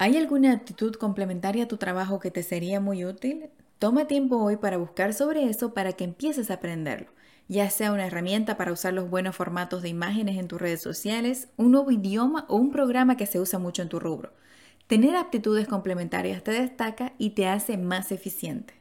¿Hay alguna aptitud complementaria a tu trabajo que te sería muy útil? Toma tiempo hoy para buscar sobre eso para que empieces a aprenderlo, ya sea una herramienta para usar los buenos formatos de imágenes en tus redes sociales, un nuevo idioma o un programa que se usa mucho en tu rubro. Tener aptitudes complementarias te destaca y te hace más eficiente.